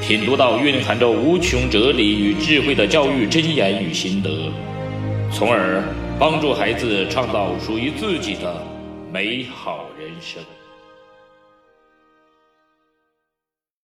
品读到蕴含着无穷哲理与智慧的教育箴言与心得，从而帮助孩子创造属于自己的美好人生。